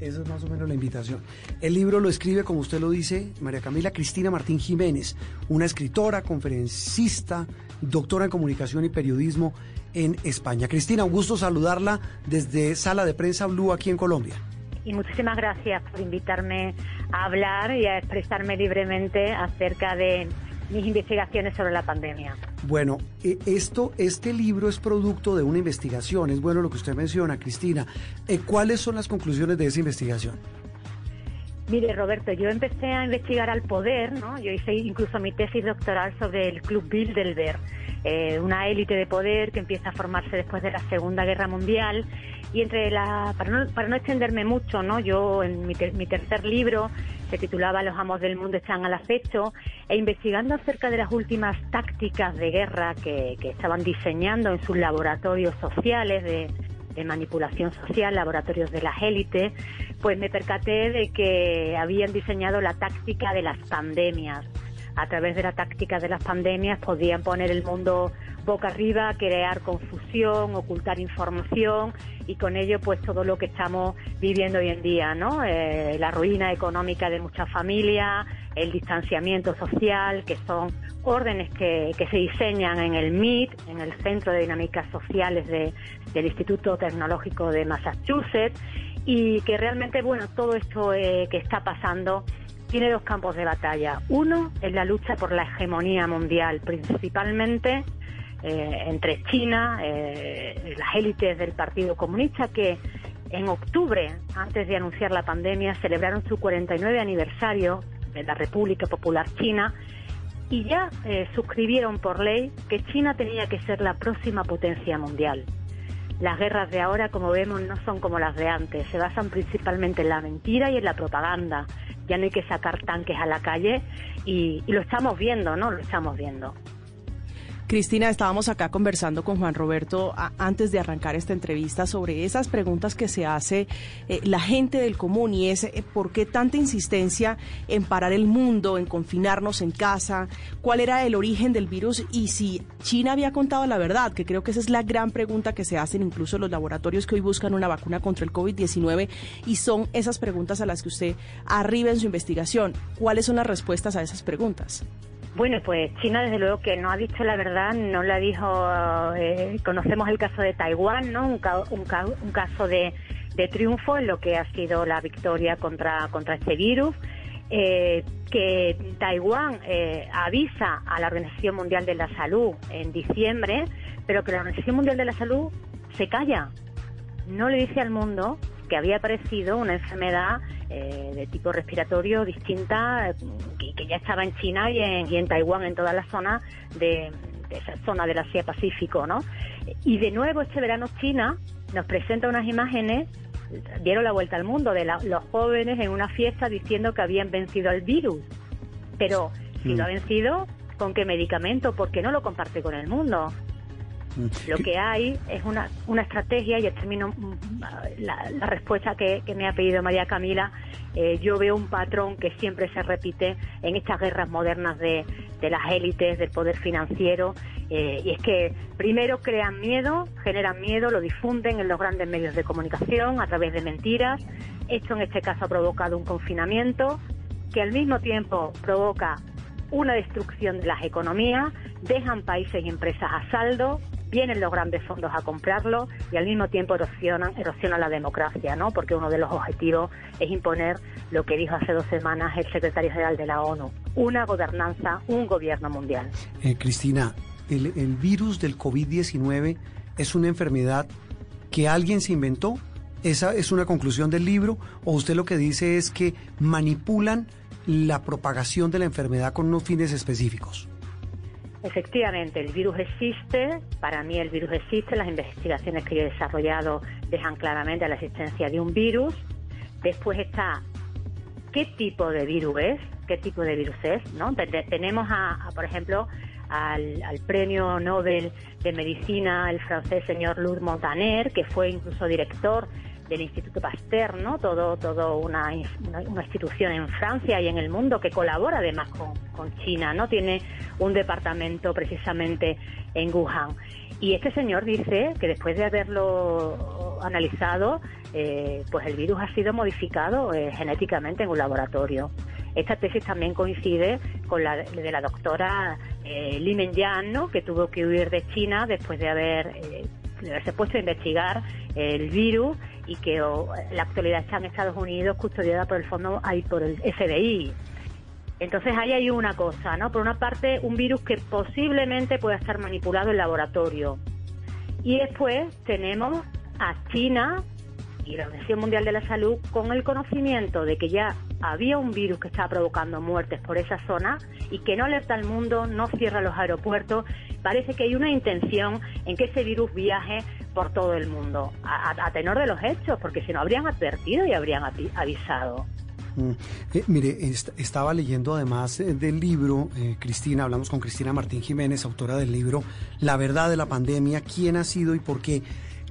Esa es más o menos la invitación. El libro lo escribe, como usted lo dice, María Camila Cristina Martín Jiménez, una escritora, conferencista, doctora en comunicación y periodismo en España. Cristina, un gusto saludarla desde Sala de Prensa Blue aquí en Colombia. Y muchísimas gracias por invitarme a hablar y a expresarme libremente acerca de mis investigaciones sobre la pandemia. Bueno, eh, esto, este libro es producto de una investigación, es bueno lo que usted menciona, Cristina. Eh, ¿Cuáles son las conclusiones de esa investigación? Mire, Roberto, yo empecé a investigar al poder, ¿no? Yo hice incluso mi tesis doctoral sobre el Club Bilderberg, eh, una élite de poder que empieza a formarse después de la Segunda Guerra Mundial. Y entre la, para no, para no extenderme mucho, ¿no? Yo en mi, mi tercer libro se titulaba Los amos del mundo están al acecho, e investigando acerca de las últimas tácticas de guerra que, que estaban diseñando en sus laboratorios sociales de, de manipulación social, laboratorios de las élites, pues me percaté de que habían diseñado la táctica de las pandemias. A través de la táctica de las pandemias podían poner el mundo boca arriba, crear confusión, ocultar información y con ello pues todo lo que estamos viviendo hoy en día, ¿no? Eh, la ruina económica de muchas familias, el distanciamiento social, que son órdenes que, que se diseñan en el MIT, en el Centro de Dinámicas Sociales de, del Instituto Tecnológico de Massachusetts, y que realmente, bueno, todo esto eh, que está pasando tiene dos campos de batalla. Uno es la lucha por la hegemonía mundial, principalmente eh, entre China, eh, las élites del Partido Comunista, que en octubre, antes de anunciar la pandemia, celebraron su 49 aniversario de la República Popular China y ya eh, suscribieron por ley que China tenía que ser la próxima potencia mundial. Las guerras de ahora, como vemos, no son como las de antes, se basan principalmente en la mentira y en la propaganda. Ya no hay que sacar tanques a la calle y, lo estamos viendo, ¿no? Lo estamos viendo. Cristina, estábamos acá conversando con Juan Roberto antes de arrancar esta entrevista sobre esas preguntas que se hace eh, la gente del común y es eh, por qué tanta insistencia en parar el mundo, en confinarnos en casa, cuál era el origen del virus y si China había contado la verdad, que creo que esa es la gran pregunta que se hacen incluso los laboratorios que hoy buscan una vacuna contra el COVID-19 y son esas preguntas a las que usted arriba en su investigación. ¿Cuáles son las respuestas a esas preguntas? Bueno, pues China desde luego que no ha dicho la verdad, no la dijo, eh, conocemos el caso de Taiwán, ¿no? Un, ca un, ca un caso de, de, triunfo en lo que ha sido la victoria contra, contra este virus. Eh, que Taiwán eh, avisa a la Organización Mundial de la Salud en diciembre, pero que la Organización Mundial de la Salud se calla, no le dice al mundo que había aparecido una enfermedad eh, de tipo respiratorio distinta que, que, ya estaba en China y en, y en Taiwán, en toda la zona de, de, esa zona del Asia Pacífico, ¿no? Y de nuevo este verano China nos presenta unas imágenes dieron la vuelta al mundo de la, los jóvenes en una fiesta diciendo que habían vencido al virus. Pero si mm. lo ha vencido, ¿con qué medicamento? ¿Por qué no lo comparte con el mundo? Lo que hay es una, una estrategia, y termino la, la respuesta que, que, me ha pedido María Camila. Eh, yo veo un patrón que siempre se repite en estas guerras modernas de, de las élites, del poder financiero, eh, y es que primero crean miedo, generan miedo, lo difunden en los grandes medios de comunicación a través de mentiras. Esto en este caso ha provocado un confinamiento que al mismo tiempo provoca una destrucción de las economías, dejan países y empresas a saldo, vienen los grandes fondos a comprarlo y al mismo tiempo erosionan, erosionan la democracia, ¿no? Porque uno de los objetivos es imponer lo que dijo hace dos semanas el secretario general de la ONU, una gobernanza, un gobierno mundial. Eh, Cristina, el, el virus del COVID-19 es una enfermedad que alguien se inventó. ¿Esa es una conclusión del libro? ¿O usted lo que dice es que manipulan la propagación de la enfermedad con unos fines específicos? Efectivamente, el virus existe, para mí el virus existe, las investigaciones que yo he desarrollado dejan claramente la existencia de un virus, Después está qué tipo de virus es, qué tipo de virus es, ¿no? Tenemos a, por ejemplo, al, premio Nobel de Medicina, el francés señor Luc Montaner, que fue incluso director del Instituto Pasteur, ¿no? Todo, todo una, una, institución en Francia y en el mundo que colabora además con, con China, ¿no? Tiene un departamento precisamente en Wuhan. Y este señor dice que después de haberlo analizado, eh, pues el virus ha sido modificado eh, genéticamente en un laboratorio. Esta tesis también coincide con la de la doctora eh, Li Menyan, ¿no? que tuvo que huir de China después de haber eh, de haberse puesto a investigar el virus y que en la actualidad está en Estados Unidos custodiada por el fondo por el FBI. Entonces ahí hay una cosa, ¿no? Por una parte, un virus que posiblemente pueda estar manipulado en laboratorio. Y después tenemos a China y la Organización Mundial de la Salud con el conocimiento de que ya había un virus que estaba provocando muertes por esa zona y que no alerta al mundo, no cierra los aeropuertos. Parece que hay una intención en que ese virus viaje por todo el mundo, a, tenor de los hechos, porque si no habrían advertido y habrían avisado. Mm. Eh, mire, estaba leyendo además eh, del libro, eh, Cristina, hablamos con Cristina Martín Jiménez, autora del libro La verdad de la pandemia, quién ha sido y por qué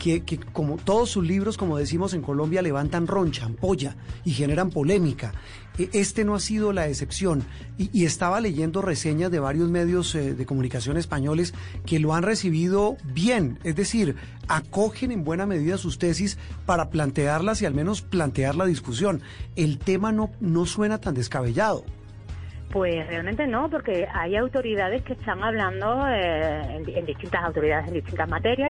que, como todos sus libros, como decimos en Colombia, levantan roncha, ampolla y generan polémica. E, este no ha sido la excepción. Y, estaba leyendo reseñas de varios medios eh, de comunicación españoles que lo han recibido bien. Es decir, acogen en buena medida sus tesis para plantearlas y al menos plantear la discusión. El tema no, no suena tan descabellado. Pues realmente no, porque hay autoridades que están hablando eh, en distintas autoridades en distintas materias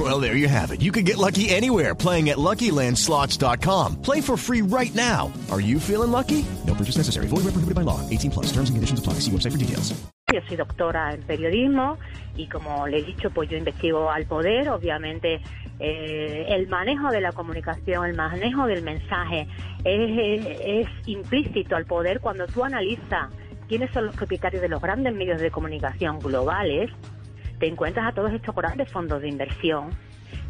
Well, there you have it. You can get lucky anywhere playing at LuckyLandSlots.com. Play for free right now. Are you feeling lucky? No purchase necessary. Void where prohibited by law. 18 plus. Terms and conditions apply. See website for details. Yo soy doctora en periodismo y como le he dicho, pues yo investigo al poder, obviamente eh, el manejo de la comunicación, el manejo del mensaje es, implícito al poder cuando tú analizas quiénes son los propietarios de los grandes medios de comunicación globales, te encuentras a todos estos grandes fondos de inversión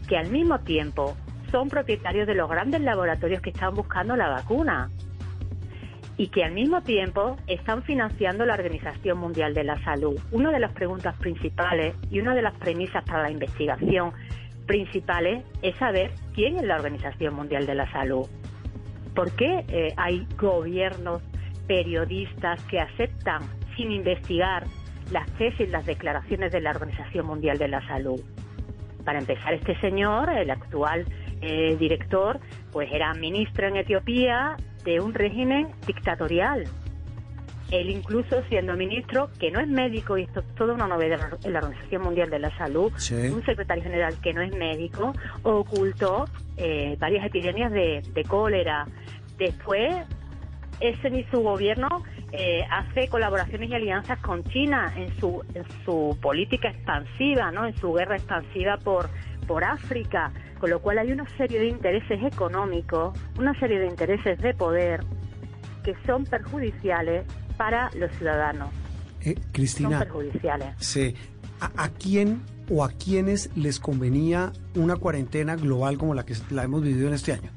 que al mismo tiempo son propietarios de los grandes laboratorios que están buscando la vacuna y que al mismo tiempo están financiando la Organización Mundial de la Salud. Una de las preguntas principales y una de las premisas para la investigación principales es saber quién es la Organización Mundial de la Salud. ¿Por qué eh, hay gobiernos, periodistas que aceptan sin investigar las tesis, las declaraciones de la Organización Mundial de la Salud? Para empezar, este señor, el actual eh, director, pues era ministro en Etiopía de un régimen dictatorial. Él incluso siendo ministro, que no es médico, y esto es toda una novedad en la Organización Mundial de la Salud, un secretario general que no es médico, ocultó eh, varias epidemias de, cólera. Después, ese ni su gobierno eh, hace colaboraciones y alianzas con China en su, en su política expansiva, ¿no? en su guerra expansiva por, por África con lo cual hay una serie de intereses económicos, una serie de intereses de poder que son perjudiciales para los ciudadanos. Eh, Cristina, son perjudiciales. Sí. ¿A, quién o a quiénes les convenía una cuarentena global como la que la hemos vivido en este año?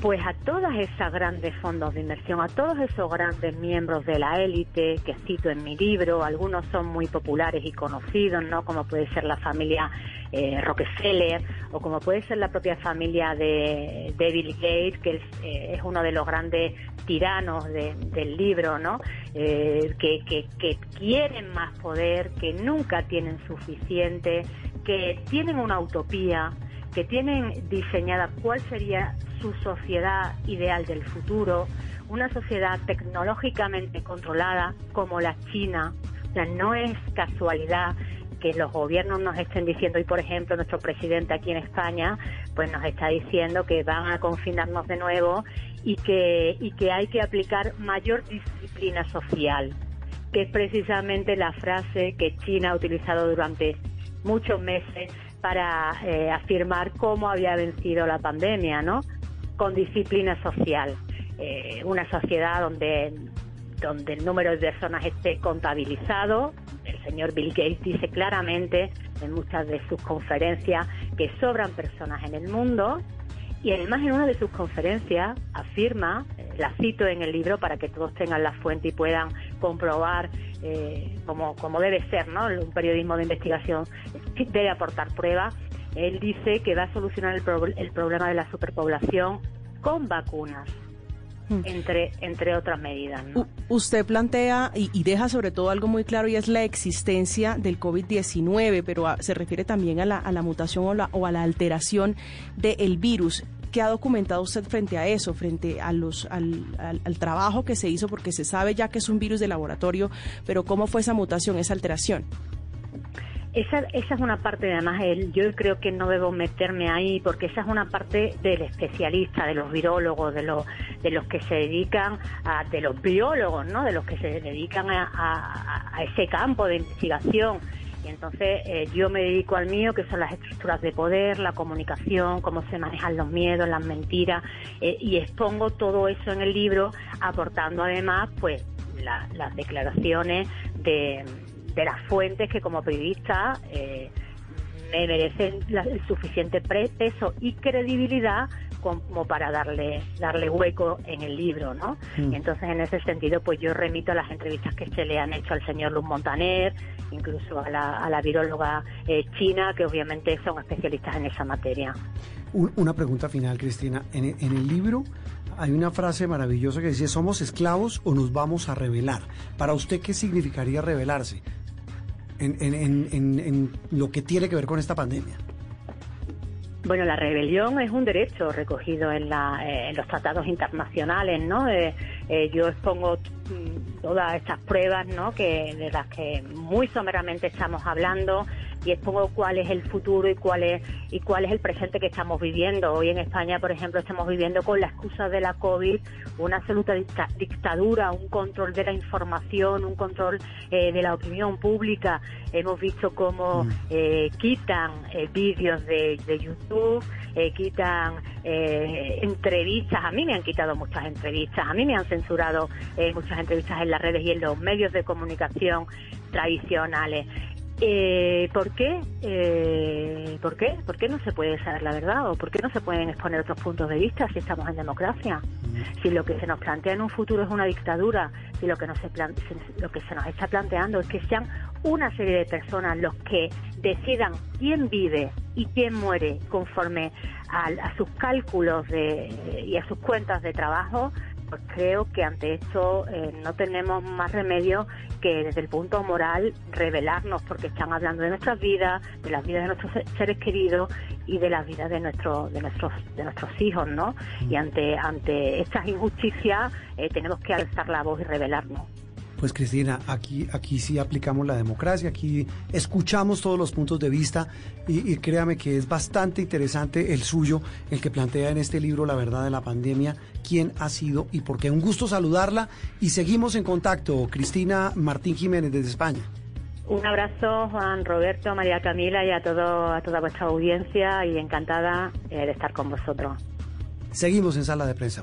Pues a todas esas grandes fondos de inversión, a todos esos grandes miembros de la élite que cito en mi libro, algunos son muy populares y conocidos, ¿no? Como puede ser la familia eh, Rockefeller o como puede ser la propia familia de, Bill Gates, que eh, es, uno de los grandes tiranos del libro, ¿no? Eh, que, que quieren más poder, que nunca tienen suficiente, que tienen una utopía que tienen diseñada cuál sería su sociedad ideal del futuro, una sociedad tecnológicamente controlada como la China. O sea, no es casualidad que los gobiernos nos estén diciendo, y por ejemplo nuestro presidente aquí en España, pues nos está diciendo que van a confinarnos de nuevo y que, y que hay que aplicar mayor disciplina social, que es precisamente la frase que China ha utilizado durante muchos meses para eh, afirmar cómo había vencido la pandemia, ¿no? Con disciplina social. Eh, una sociedad donde, donde el número de personas esté contabilizado. El señor Bill Gates dice claramente en muchas de sus conferencias que sobran personas en el mundo y además en una de sus conferencias afirma, eh, la cito en el libro para que todos tengan la fuente y puedan comprobar eh, como, como debe ser, ¿no? Un periodismo de investigación debe aportar pruebas. Él dice que va a solucionar el, el problema de la superpoblación con vacunas. Hmm. Entre, entre otras medidas. usted plantea y, deja sobre todo algo muy claro y es la existencia del COVID-19, pero se refiere también a la, a la mutación o, la, o, a la alteración del virus. ¿Qué ha documentado usted frente a eso, frente a los, al, trabajo que se hizo? Porque se sabe ya que es un virus de laboratorio, pero ¿cómo fue esa mutación, esa alteración? Esa, esa es una parte, además, él, yo creo que no debo meterme ahí porque esa es una parte del especialista, de los virólogos, de los, de los que se dedican, a, de los biólogos, ¿no? De los que se dedican a, a, ese campo de investigación. Y entonces eh, yo me dedico al mío, que son las estructuras de poder, la comunicación, cómo se manejan los miedos, las mentiras, eh, y expongo todo eso en el libro, aportando además, pues, las declaraciones de de las fuentes que como periodista eh, me merecen el suficiente peso y credibilidad como para darle darle hueco en el libro, ¿no? Mm. Entonces, en ese sentido, pues yo remito a las entrevistas que se le han hecho al señor Luz Montaner, incluso a la, a la viróloga eh, china, que obviamente son especialistas en esa materia. Una pregunta final, Cristina. En, en el libro hay una frase maravillosa que dice, ¿somos esclavos o nos vamos a rebelar? Para usted, ¿qué significaría rebelarse? en, lo que tiene que ver con esta pandemia? Bueno, la rebelión es un derecho recogido en, eh, los tratados internacionales, ¿no? Eh, eh, yo expongo mm, todas estas pruebas, ¿no? Que de las que muy someramente estamos hablando y expongo cuál es el futuro y cuál es y cuál es el presente que estamos viviendo. Hoy en España, por ejemplo, estamos viviendo con la excusa de la COVID una absoluta dictadura, un control de la información, un control eh, de la opinión pública. Hemos visto cómo mm. eh, quitan eh, vídeos de, de, YouTube, quitan entrevistas. A mí me han quitado muchas entrevistas, a mí me han censurado muchas entrevistas en las redes y en los medios de comunicación tradicionales. Eh, ¿Por qué? Eh, ¿Por qué? ¿Por qué no se puede saber la verdad? ¿O por qué no se pueden exponer otros puntos de vista si estamos en democracia? Si lo que se nos plantea en un futuro es una dictadura, si lo que, no se lo que se nos está planteando es que sean una serie de personas los que decidan quién vive y quién muere conforme a, sus cálculos de, y a sus cuentas de trabajo, creo que ante esto eh, no tenemos más remedio que desde el punto moral revelarnos porque están hablando de nuestras vidas, de las vidas de nuestros seres queridos y de las vidas de nuestros de nuestros de nuestros hijos, ¿no? Y ante ante estas injusticias eh, tenemos que alzar la voz y revelarnos. Pues Cristina, aquí, aquí sí aplicamos la democracia, aquí escuchamos todos los puntos de vista y, créame que es bastante interesante el suyo, el que plantea en este libro La verdad de la pandemia, quién ha sido y por qué. Un gusto saludarla y seguimos en contacto. Cristina Martín Jiménez desde España. Un abrazo, Juan Roberto, María Camila y a, todo, a toda vuestra audiencia y encantada eh, de estar con vosotros. Seguimos en Sala de Prensa.